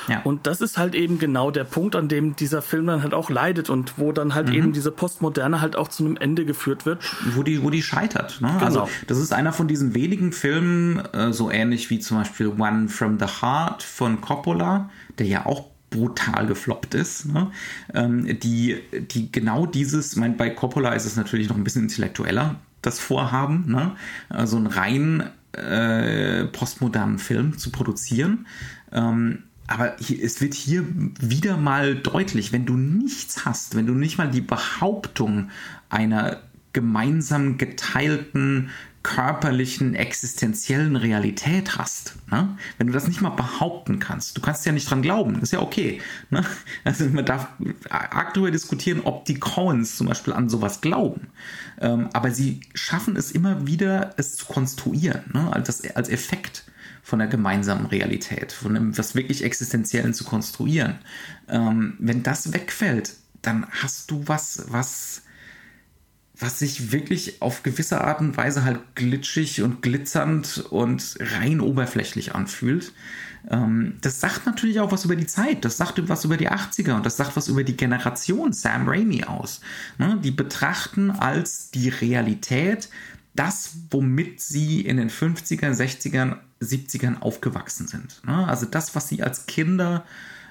Ja. Und das ist halt eben genau der Punkt, an dem dieser Film dann halt auch leidet und wo dann halt mhm. eben diese Postmoderne halt auch zu einem Ende geführt wird. Wo die, wo die scheitert. Ne? Genau. Also das ist einer von diesen wenigen Filmen, äh, so ähnlich wie zum Beispiel One from the Heart von Coppola, der ja auch brutal gefloppt ist, ne? ähm, die, die genau dieses, mein, bei Coppola ist es natürlich noch ein bisschen intellektueller, das Vorhaben, ne? also einen rein äh, postmodernen Film zu produzieren. Ähm, aber es wird hier wieder mal deutlich, wenn du nichts hast, wenn du nicht mal die Behauptung einer gemeinsam geteilten körperlichen, existenziellen Realität hast. Ne? Wenn du das nicht mal behaupten kannst, du kannst ja nicht dran glauben, ist ja okay. Ne? Also man darf darüber diskutieren, ob die Coens zum Beispiel an sowas glauben. Ähm, aber sie schaffen es immer wieder, es zu konstruieren, ne? als, als Effekt von der gemeinsamen Realität, von dem, was wirklich Existenziellen zu konstruieren. Ähm, wenn das wegfällt, dann hast du was, was was sich wirklich auf gewisse Art und Weise halt glitschig und glitzernd und rein oberflächlich anfühlt. Ähm, das sagt natürlich auch was über die Zeit, das sagt was über die 80er und das sagt was über die Generation Sam Raimi aus. Ne? Die betrachten als die Realität das, womit sie in den 50ern, 60ern, 70ern aufgewachsen sind. Ne? Also das, was sie als Kinder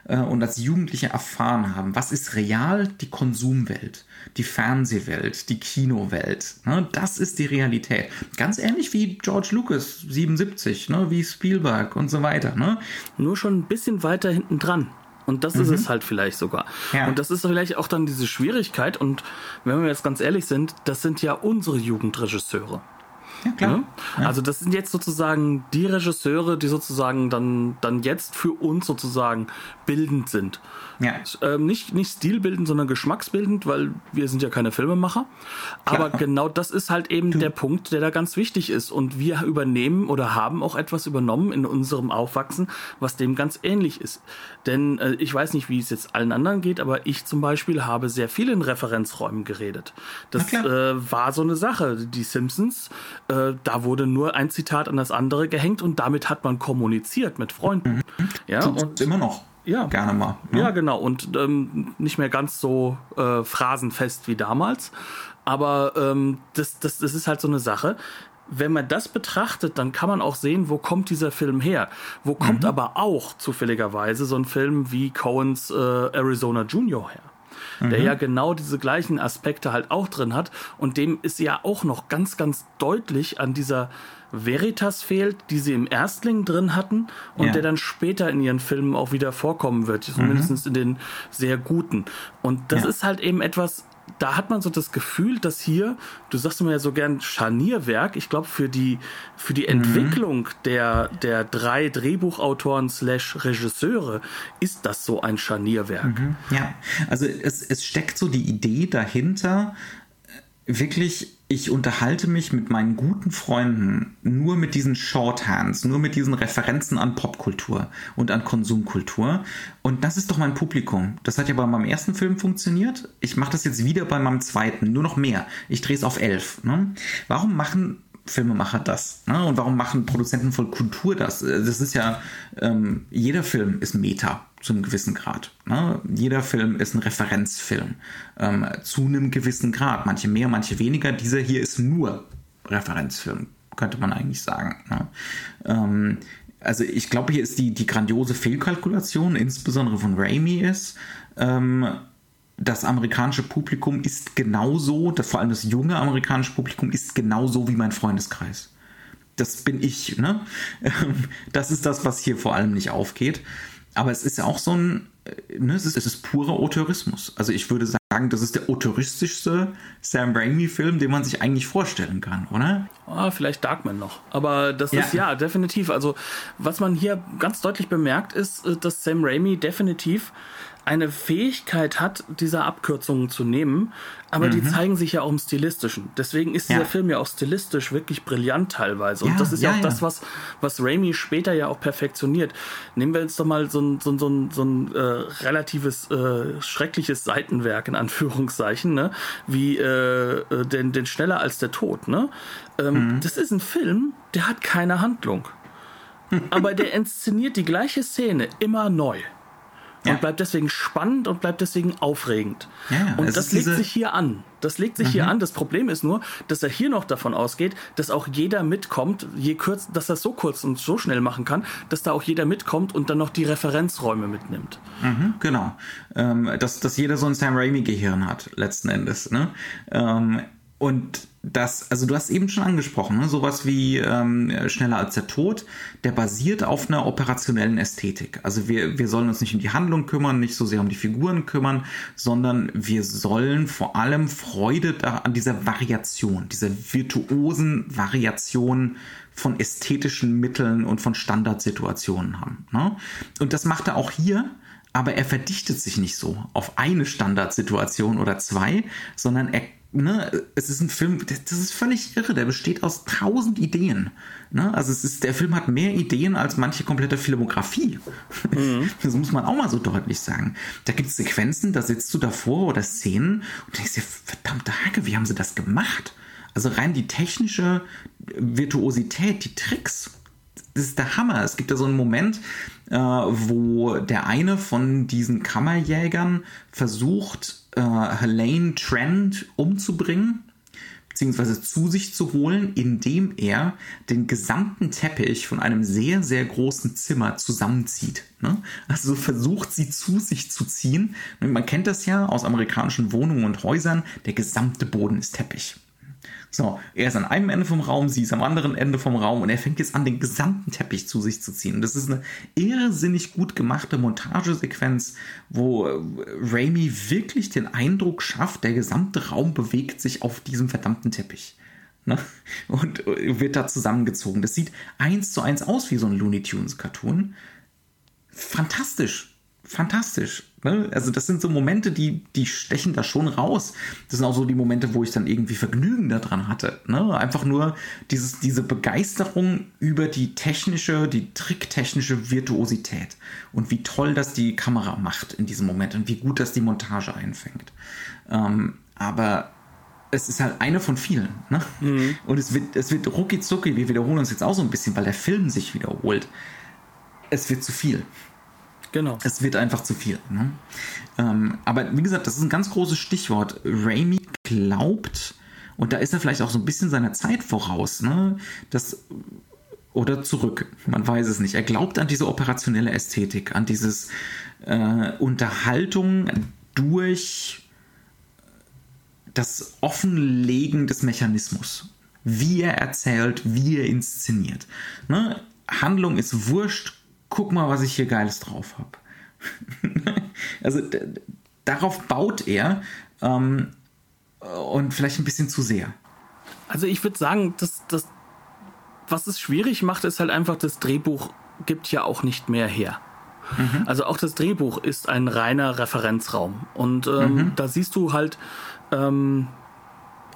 äh, und als Jugendliche erfahren haben. Was ist real? Die Konsumwelt, die Fernsehwelt, die Kinowelt. Ne? Das ist die Realität. Ganz ähnlich wie George Lucas 77, ne? wie Spielberg und so weiter. Nur schon ein bisschen weiter hinten dran. Und das mhm. ist es halt vielleicht sogar. Ja. Und das ist vielleicht auch dann diese Schwierigkeit. Und wenn wir jetzt ganz ehrlich sind, das sind ja unsere Jugendregisseure. Ja, klar. Ne? Ja? Also das sind jetzt sozusagen die Regisseure, die sozusagen dann, dann jetzt für uns sozusagen bildend sind. Ja. Ähm, nicht, nicht stilbildend, sondern geschmacksbildend, weil wir sind ja keine Filmemacher. Aber Klar. genau das ist halt eben du. der Punkt, der da ganz wichtig ist. Und wir übernehmen oder haben auch etwas übernommen in unserem Aufwachsen, was dem ganz ähnlich ist. Denn äh, ich weiß nicht, wie es jetzt allen anderen geht, aber ich zum Beispiel habe sehr viel in Referenzräumen geredet. Das äh, war so eine Sache. Die Simpsons, äh, da wurde nur ein Zitat an das andere gehängt und damit hat man kommuniziert mit Freunden. Mhm. Ja, und immer noch ja. gerne mal. Ne? Ja, genau. Und ähm, nicht mehr ganz so äh, phrasenfest wie damals. Aber ähm, das, das, das ist halt so eine Sache. Wenn man das betrachtet, dann kann man auch sehen, wo kommt dieser Film her. Wo kommt mhm. aber auch zufälligerweise so ein Film wie Coens äh, Arizona Junior her der mhm. ja genau diese gleichen Aspekte halt auch drin hat und dem ist ja auch noch ganz, ganz deutlich an dieser Veritas fehlt, die sie im Erstling drin hatten und ja. der dann später in ihren Filmen auch wieder vorkommen wird, zumindest mhm. in den sehr guten. Und das ja. ist halt eben etwas, da hat man so das Gefühl, dass hier, du sagst immer ja so gern Scharnierwerk, ich glaube für die für die mhm. Entwicklung der der drei Drehbuchautoren slash Regisseure ist das so ein Scharnierwerk. Mhm. Ja, also es, es steckt so die Idee dahinter, wirklich ich unterhalte mich mit meinen guten Freunden nur mit diesen Shorthands, nur mit diesen Referenzen an Popkultur und an Konsumkultur. Und das ist doch mein Publikum. Das hat ja bei meinem ersten Film funktioniert. Ich mache das jetzt wieder bei meinem zweiten, nur noch mehr. Ich drehe es auf elf. Ne? Warum machen Filmemacher das? Ne? Und warum machen Produzenten von Kultur das? Das ist ja, ähm, jeder Film ist Meta zu einem gewissen Grad. Ne? Jeder Film ist ein Referenzfilm ähm, zu einem gewissen Grad. Manche mehr, manche weniger. Dieser hier ist nur Referenzfilm, könnte man eigentlich sagen. Ne? Ähm, also ich glaube, hier ist die, die grandiose Fehlkalkulation, insbesondere von Raimi, ist, ähm, das amerikanische Publikum ist genauso, das, vor allem das junge amerikanische Publikum ist genauso wie mein Freundeskreis. Das bin ich. Ne? Das ist das, was hier vor allem nicht aufgeht. Aber es ist ja auch so ein, äh, ne, es, ist, es ist purer Autorismus. Also ich würde sagen, das ist der autoristischste Sam Raimi-Film, den man sich eigentlich vorstellen kann, oder? Ah, vielleicht Darkman noch. Aber das ja. ist ja definitiv. Also was man hier ganz deutlich bemerkt, ist, äh, dass Sam Raimi definitiv eine Fähigkeit hat, diese Abkürzungen zu nehmen, aber mhm. die zeigen sich ja auch im Stilistischen. Deswegen ist dieser ja. Film ja auch stilistisch wirklich brillant teilweise. Und ja, das ist ja, ja auch das, was, was Raimi später ja auch perfektioniert. Nehmen wir jetzt doch mal so ein, so ein, so ein, so ein äh, relatives, äh, schreckliches Seitenwerk, in Anführungszeichen, ne? wie äh, äh den, den Schneller als der Tod. Ne? Ähm, mhm. Das ist ein Film, der hat keine Handlung. aber der inszeniert die gleiche Szene immer neu. Ja. und bleibt deswegen spannend und bleibt deswegen aufregend. Ja, und das legt sich hier an. Das legt sich mhm. hier an. Das Problem ist nur, dass er hier noch davon ausgeht, dass auch jeder mitkommt, je kurz, dass er es so kurz und so schnell machen kann, dass da auch jeder mitkommt und dann noch die Referenzräume mitnimmt. Mhm, genau. Ähm, dass, dass jeder so ein Sam Raimi-Gehirn hat, letzten Endes. Ne? Ähm, und das, also du hast eben schon angesprochen, ne? sowas wie ähm, Schneller als der Tod, der basiert auf einer operationellen Ästhetik. Also wir, wir sollen uns nicht um die Handlung kümmern, nicht so sehr um die Figuren kümmern, sondern wir sollen vor allem Freude an dieser Variation, dieser virtuosen Variation von ästhetischen Mitteln und von Standardsituationen haben. Ne? Und das macht er auch hier, aber er verdichtet sich nicht so auf eine Standardsituation oder zwei, sondern er ne, es ist ein Film, das ist völlig irre, der besteht aus tausend Ideen. Ne? Also es ist, der Film hat mehr Ideen als manche komplette Filmografie. Mhm. Das muss man auch mal so deutlich sagen. Da gibt es Sequenzen, da sitzt du davor oder Szenen und denkst dir, verdammte Hacke, wie haben sie das gemacht? Also rein die technische Virtuosität, die Tricks, das ist der Hammer. Es gibt da so einen Moment, äh, wo der eine von diesen Kammerjägern versucht, äh, Helene Trent umzubringen beziehungsweise zu sich zu holen, indem er den gesamten Teppich von einem sehr, sehr großen Zimmer zusammenzieht. Ne? Also versucht sie zu sich zu ziehen. Man kennt das ja aus amerikanischen Wohnungen und Häusern, der gesamte Boden ist Teppich. So, er ist an einem Ende vom Raum, sie ist am anderen Ende vom Raum und er fängt jetzt an, den gesamten Teppich zu sich zu ziehen. Das ist eine irrsinnig gut gemachte Montagesequenz, wo äh, Raimi wirklich den Eindruck schafft, der gesamte Raum bewegt sich auf diesem verdammten Teppich. Ne? Und äh, wird da zusammengezogen. Das sieht eins zu eins aus wie so ein Looney Tunes Cartoon. Fantastisch fantastisch. Ne? Also das sind so Momente, die, die stechen da schon raus. Das sind auch so die Momente, wo ich dann irgendwie Vergnügen daran hatte. Ne? Einfach nur dieses, diese Begeisterung über die technische, die tricktechnische Virtuosität und wie toll das die Kamera macht in diesem Moment und wie gut das die Montage einfängt. Ähm, aber es ist halt eine von vielen. Ne? Mhm. Und es wird, es wird rucki zucki, wir wiederholen uns jetzt auch so ein bisschen, weil der Film sich wiederholt. Es wird zu viel. Genau. Es wird einfach zu viel. Ne? Ähm, aber wie gesagt, das ist ein ganz großes Stichwort. Raimi glaubt, und da ist er vielleicht auch so ein bisschen seiner Zeit voraus, ne? Das, oder zurück, man weiß es nicht. Er glaubt an diese operationelle Ästhetik, an dieses äh, Unterhaltung durch das Offenlegen des Mechanismus. Wie er erzählt, wie er inszeniert. Ne? Handlung ist wurscht, guck mal, was ich hier Geiles drauf habe. also darauf baut er ähm, und vielleicht ein bisschen zu sehr. Also ich würde sagen, dass das, was es schwierig macht, ist halt einfach, das Drehbuch gibt ja auch nicht mehr her. Mhm. Also auch das Drehbuch ist ein reiner Referenzraum. Und ähm, mhm. da siehst du halt ähm,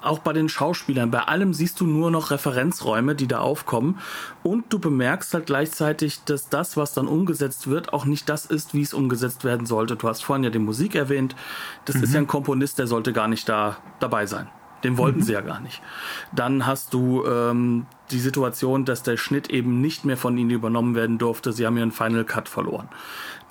auch bei den Schauspielern, bei allem siehst du nur noch Referenzräume, die da aufkommen. Und du bemerkst halt gleichzeitig, dass das, was dann umgesetzt wird, auch nicht das ist, wie es umgesetzt werden sollte. Du hast vorhin ja die Musik erwähnt. Das mhm. ist ja ein Komponist, der sollte gar nicht da dabei sein. Den wollten mhm. sie ja gar nicht. Dann hast du ähm, die Situation, dass der Schnitt eben nicht mehr von ihnen übernommen werden durfte. Sie haben ihren Final Cut verloren.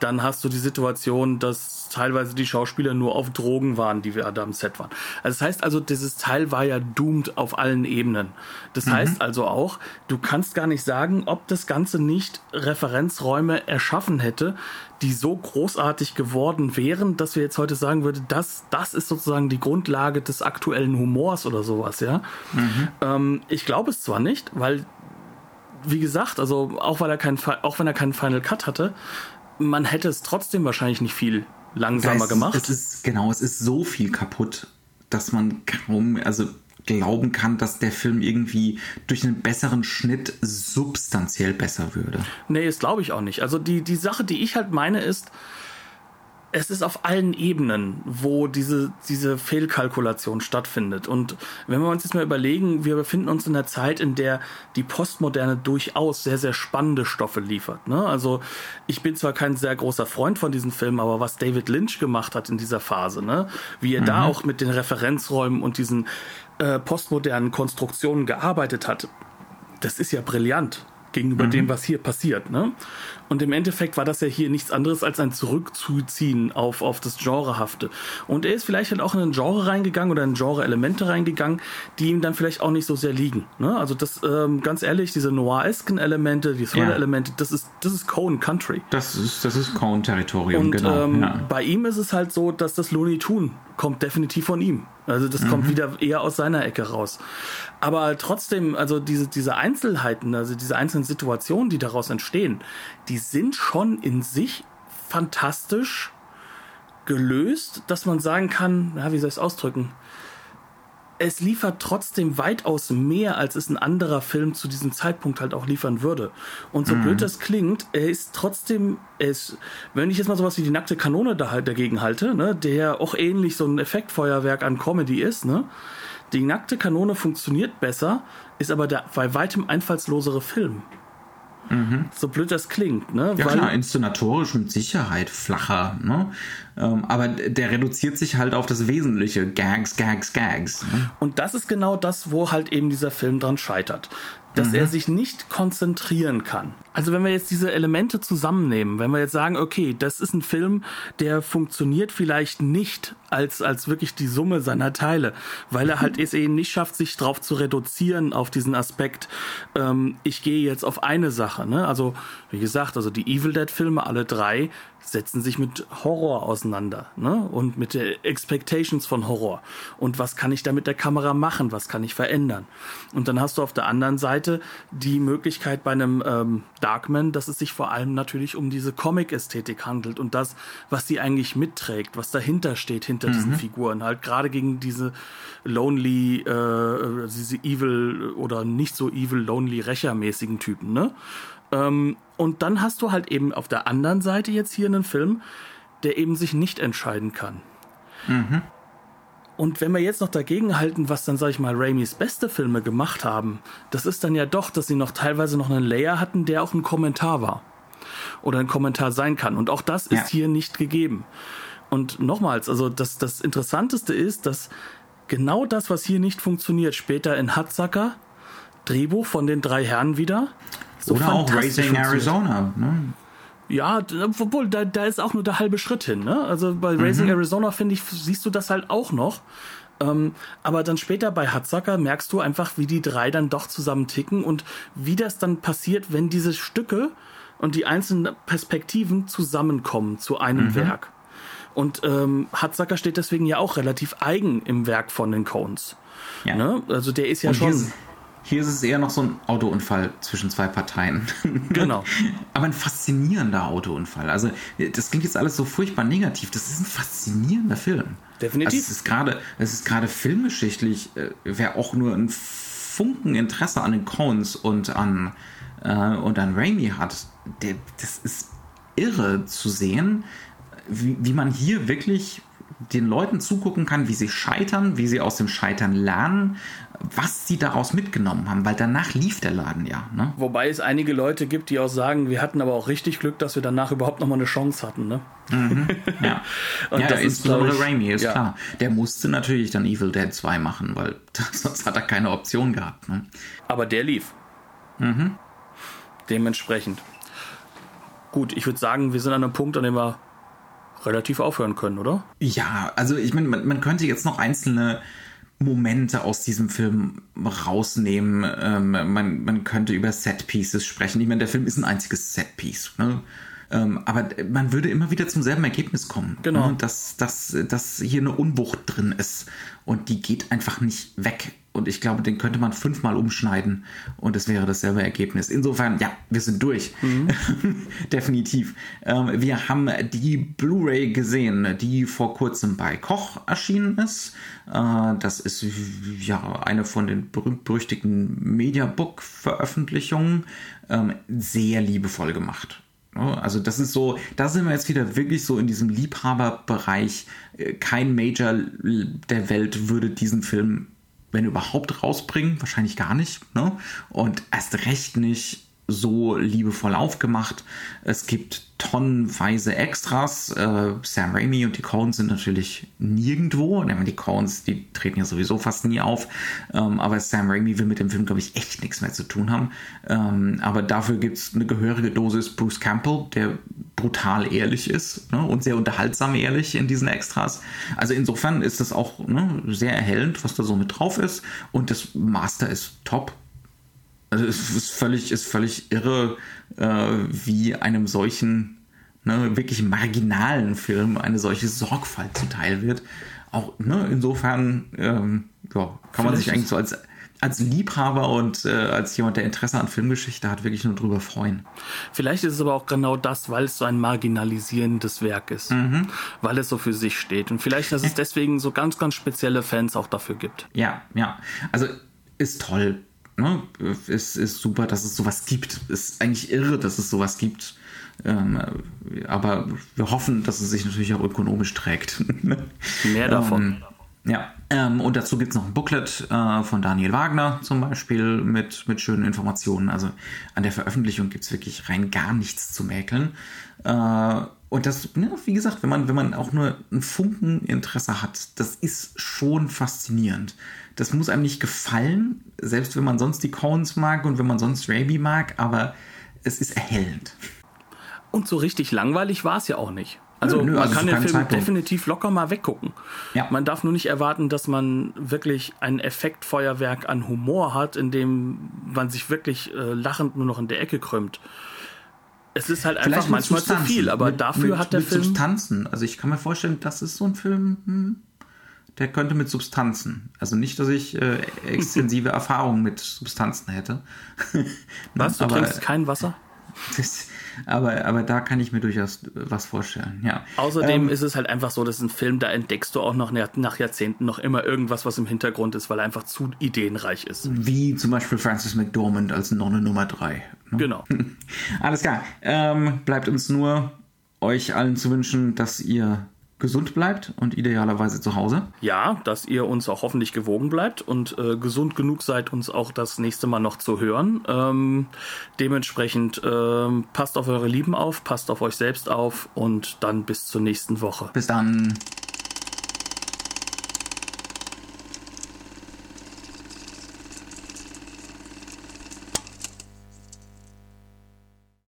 Dann hast du die Situation, dass teilweise die Schauspieler nur auf Drogen waren, die da am Set waren. Also das heißt also, dieses Teil war ja doomed auf allen Ebenen. Das mhm. heißt also auch, du kannst gar nicht sagen, ob das Ganze nicht Referenzräume erschaffen hätte, die so großartig geworden wären, dass wir jetzt heute sagen würden, das, das ist sozusagen die Grundlage des aktuellen Humors oder sowas, ja. Mhm. Ähm, ich glaube es zwar nicht, weil wie gesagt, also auch weil er kein, auch wenn er keinen Final Cut hatte, man hätte es trotzdem wahrscheinlich nicht viel langsamer es, gemacht. Es ist, genau, es ist so viel kaputt, dass man kaum, also glauben kann, dass der Film irgendwie durch einen besseren Schnitt substanziell besser würde. Nee, das glaube ich auch nicht. Also die, die Sache, die ich halt meine, ist, es ist auf allen Ebenen, wo diese, diese Fehlkalkulation stattfindet. Und wenn wir uns jetzt mal überlegen, wir befinden uns in einer Zeit, in der die Postmoderne durchaus sehr, sehr spannende Stoffe liefert. Ne? Also ich bin zwar kein sehr großer Freund von diesen Filmen, aber was David Lynch gemacht hat in dieser Phase, ne? wie er mhm. da auch mit den Referenzräumen und diesen äh, postmodernen Konstruktionen gearbeitet hat, das ist ja brillant. gegenüber mhm. dem, was hier passiert. Ne? Und im Endeffekt war das ja hier nichts anderes als ein Zurückzuziehen auf, auf das Genrehafte. Und er ist vielleicht halt auch in ein Genre reingegangen oder in Genre-Elemente reingegangen, die ihm dann vielleicht auch nicht so sehr liegen. Ne? Also das, ähm, ganz ehrlich, diese noiresken Elemente, die Thriller-Elemente, ja. das ist, das ist Cone Country. Das ist, das ist Cone-Territorium, genau. Ähm, ja. Bei ihm ist es halt so, dass das Looney Tune kommt definitiv von ihm. Also das mhm. kommt wieder eher aus seiner Ecke raus. Aber trotzdem, also diese, diese Einzelheiten, also diese einzelnen Situationen, die daraus entstehen, die sind schon in sich fantastisch gelöst, dass man sagen kann, ja, wie soll ich es ausdrücken? es liefert trotzdem weitaus mehr, als es ein anderer Film zu diesem Zeitpunkt halt auch liefern würde. Und so mhm. blöd das klingt, er ist trotzdem, er ist, wenn ich jetzt mal sowas wie die nackte Kanone da halt dagegen halte, ne, der auch ähnlich so ein Effektfeuerwerk an Comedy ist, ne, die nackte Kanone funktioniert besser, ist aber der bei weitem einfallslosere Film. Mhm. So blöd das klingt, ne? Ja Weil, klar, inszenatorisch mit Sicherheit flacher, ne? Ähm, aber der reduziert sich halt auf das Wesentliche. Gags, Gags, Gags. Ne? Und das ist genau das, wo halt eben dieser Film dran scheitert. Dass mhm. er sich nicht konzentrieren kann. Also wenn wir jetzt diese Elemente zusammennehmen, wenn wir jetzt sagen, okay, das ist ein Film, der funktioniert vielleicht nicht als, als wirklich die Summe seiner Teile, weil er halt es eben nicht schafft, sich darauf zu reduzieren, auf diesen Aspekt, ähm, ich gehe jetzt auf eine Sache. Ne? Also, wie gesagt, also die Evil Dead-Filme, alle drei, setzen sich mit Horror auseinander ne? und mit der Expectations von Horror. Und was kann ich da mit der Kamera machen? Was kann ich verändern? Und dann hast du auf der anderen Seite die Möglichkeit bei einem ähm, Darkman, dass es sich vor allem natürlich um diese Comic-Ästhetik handelt und das, was sie eigentlich mitträgt, was dahinter steht, hinter mhm. diesen Figuren. Halt gerade gegen diese lonely, äh, diese evil oder nicht so evil, lonely, rächermäßigen Typen, ne? Ähm, und dann hast du halt eben auf der anderen Seite jetzt hier einen Film, der eben sich nicht entscheiden kann. Mhm. Und wenn wir jetzt noch dagegen halten, was dann, sag ich mal, Raimis beste Filme gemacht haben, das ist dann ja doch, dass sie noch teilweise noch einen Layer hatten, der auch ein Kommentar war. Oder ein Kommentar sein kann. Und auch das ja. ist hier nicht gegeben. Und nochmals, also das, das Interessanteste ist, dass genau das, was hier nicht funktioniert, später in Hatzacker, Drehbuch von den drei Herren wieder. So Oder auch Racing Arizona. Ne? Ja, obwohl, da, da ist auch nur der halbe Schritt hin. Ne? Also bei Racing mhm. Arizona, finde ich, siehst du das halt auch noch. Ähm, aber dann später bei Hatzacker merkst du einfach, wie die drei dann doch zusammen ticken und wie das dann passiert, wenn diese Stücke und die einzelnen Perspektiven zusammenkommen zu einem mhm. Werk. Und ähm, Hatzacker steht deswegen ja auch relativ eigen im Werk von den Cones. Ja. Ne? Also der ist ja und schon. Hier ist es eher noch so ein Autounfall zwischen zwei Parteien. Genau. Aber ein faszinierender Autounfall. Also, das klingt jetzt alles so furchtbar negativ. Das ist ein faszinierender Film. Definitiv. Also es ist gerade, es ist gerade filmgeschichtlich, äh, wer auch nur ein Funken Interesse an den Coens und an, äh, und an Raimi hat, der, das ist irre zu sehen, wie, wie man hier wirklich den Leuten zugucken kann, wie sie scheitern, wie sie aus dem Scheitern lernen, was sie daraus mitgenommen haben, weil danach lief der Laden ja. Ne? Wobei es einige Leute gibt, die auch sagen, wir hatten aber auch richtig Glück, dass wir danach überhaupt nochmal eine Chance hatten. Ne? Mhm. Ja, Und ja das insbesondere ist, Raimi, ist ja. klar. Der musste natürlich dann Evil Dead 2 machen, weil sonst hat er keine Option gehabt. Ne? Aber der lief. Mhm. Dementsprechend. Gut, ich würde sagen, wir sind an einem Punkt, an dem wir relativ aufhören können, oder? Ja, also ich meine, man, man könnte jetzt noch einzelne Momente aus diesem Film rausnehmen. Ähm, man, man könnte über Set-Pieces sprechen. Ich meine, der Film ist ein einziges Set-Piece. Ne? Ähm, aber man würde immer wieder zum selben Ergebnis kommen. Genau. Ne? Dass, dass, dass hier eine Unwucht drin ist. Und die geht einfach nicht weg. Und ich glaube, den könnte man fünfmal umschneiden und es wäre dasselbe Ergebnis. Insofern, ja, wir sind durch. Mhm. Definitiv. Ähm, wir haben die Blu-ray gesehen, die vor kurzem bei Koch erschienen ist. Äh, das ist ja eine von den berühmt-berüchtigten Mediabook-Veröffentlichungen. Ähm, sehr liebevoll gemacht. Also das ist so, da sind wir jetzt wieder wirklich so in diesem Liebhaberbereich. Äh, kein Major der Welt würde diesen Film wenn überhaupt rausbringen, wahrscheinlich gar nicht. Ne? Und erst recht nicht so liebevoll aufgemacht. Es gibt tonnenweise Extras. Äh, Sam Raimi und die Coens sind natürlich nirgendwo. Die Coens, die treten ja sowieso fast nie auf. Ähm, aber Sam Raimi will mit dem Film, glaube ich, echt nichts mehr zu tun haben. Ähm, aber dafür gibt es eine gehörige Dosis Bruce Campbell, der brutal ehrlich ist ne? und sehr unterhaltsam ehrlich in diesen Extras. Also insofern ist das auch ne, sehr erhellend, was da so mit drauf ist. Und das Master ist top. Also es ist völlig, ist völlig irre, äh, wie einem solchen, ne, wirklich marginalen Film eine solche Sorgfalt zuteil wird. Auch ne, insofern ähm, ja, kann man sich eigentlich so als, als Liebhaber und äh, als jemand, der Interesse an Filmgeschichte hat, wirklich nur drüber freuen. Vielleicht ist es aber auch genau das, weil es so ein marginalisierendes Werk ist, mhm. weil es so für sich steht. Und vielleicht, dass es deswegen so ganz, ganz spezielle Fans auch dafür gibt. Ja, ja. Also ist toll ne, ist, ist super, dass es sowas gibt. Ist eigentlich irre, dass es sowas gibt. Ähm, aber wir hoffen, dass es sich natürlich auch ökonomisch trägt. Mehr davon. Ähm, ja, ähm, und dazu gibt es noch ein Booklet äh, von Daniel Wagner zum Beispiel mit, mit schönen Informationen. Also an der Veröffentlichung gibt es wirklich rein gar nichts zu mäkeln. Äh, und das, ne, wie gesagt, wenn man, wenn man auch nur ein Funken Interesse hat, das ist schon faszinierend das muss einem nicht gefallen, selbst wenn man sonst die Cones mag und wenn man sonst Raby mag, aber es ist erhellend. Und so richtig langweilig war es ja auch nicht. Also nö, nö, man also kann den Film Zeitpunkt. definitiv locker mal weggucken. Ja. Man darf nur nicht erwarten, dass man wirklich ein Effektfeuerwerk an Humor hat, in dem man sich wirklich äh, lachend nur noch in der Ecke krümmt. Es ist halt einfach manchmal zu viel, aber mit, dafür mit, hat der mit Film Substanzen. Also ich kann mir vorstellen, das ist so ein Film. Hm der könnte mit Substanzen. Also nicht, dass ich äh, extensive Erfahrungen mit Substanzen hätte. Was? Du aber, trinkst kein Wasser? Das, aber, aber da kann ich mir durchaus was vorstellen, ja. Außerdem ähm, ist es halt einfach so, dass ein Film, da entdeckst du auch noch nach Jahrzehnten noch immer irgendwas, was im Hintergrund ist, weil er einfach zu ideenreich ist. Wie zum Beispiel Francis McDormand als Nonne Nummer 3. Ne? Genau. Alles klar. Ähm, bleibt uns nur, euch allen zu wünschen, dass ihr gesund bleibt und idealerweise zu Hause. Ja, dass ihr uns auch hoffentlich gewogen bleibt und äh, gesund genug seid, uns auch das nächste Mal noch zu hören. Ähm, dementsprechend ähm, passt auf eure Lieben auf, passt auf euch selbst auf und dann bis zur nächsten Woche. Bis dann.